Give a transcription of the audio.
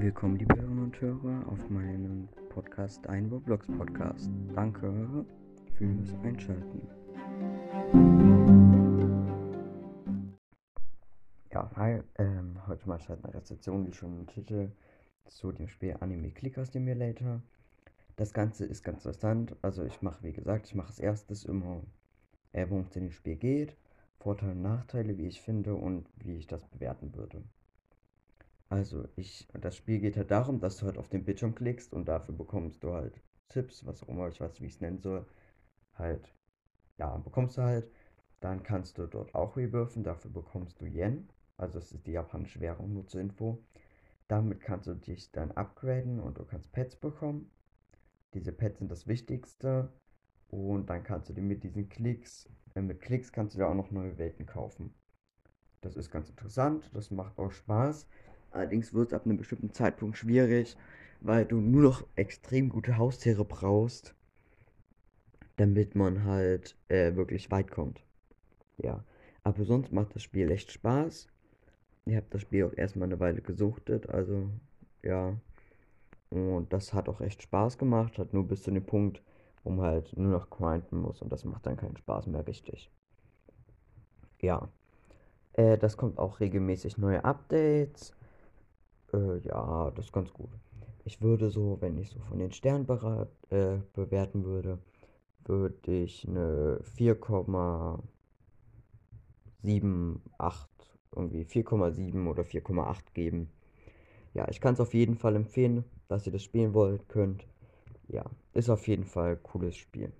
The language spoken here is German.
Willkommen, liebe Hörerinnen und Hörer, auf meinem Podcast, ein Roblox Podcast. Danke fürs Einschalten. Ja, hi, ähm, heute mal halt eine Rezeption, wie schon im Titel, zu dem Spiel Anime Clicker Simulator. Das Ganze ist ganz interessant, also ich mache, wie gesagt, ich mache als erstes immer, äh, worum es in dem Spiel geht, Vorteile und Nachteile, wie ich finde und wie ich das bewerten würde. Also, ich, das Spiel geht halt darum, dass du halt auf den Bildschirm klickst und dafür bekommst du halt Tipps, was auch immer, ich weiß, wie ich es nennen soll. Halt, ja, bekommst du halt. Dann kannst du dort auch rebirthen, dafür bekommst du Yen. Also, es ist die japanische Währung, nur zur Info. Damit kannst du dich dann upgraden und du kannst Pets bekommen. Diese Pets sind das Wichtigste. Und dann kannst du dir mit diesen Klicks, äh, mit Klicks kannst du dir auch noch neue Welten kaufen. Das ist ganz interessant, das macht auch Spaß. Allerdings wird es ab einem bestimmten Zeitpunkt schwierig, weil du nur noch extrem gute Haustiere brauchst, damit man halt äh, wirklich weit kommt. Ja, aber sonst macht das Spiel echt Spaß. Ich habe das Spiel auch erstmal eine Weile gesuchtet, also ja. Und das hat auch echt Spaß gemacht, hat nur bis zu dem Punkt, wo man halt nur noch grinden muss und das macht dann keinen Spaß mehr richtig. Ja. Äh, das kommt auch regelmäßig neue Updates. Äh, ja, das ist ganz gut. Ich würde so, wenn ich so von den Sternen berat, äh, bewerten würde, würde ich eine 4,78, irgendwie 4,7 oder 4,8 geben. Ja, ich kann es auf jeden Fall empfehlen, dass ihr das spielen wollt, könnt. Ja, ist auf jeden Fall ein cooles Spiel.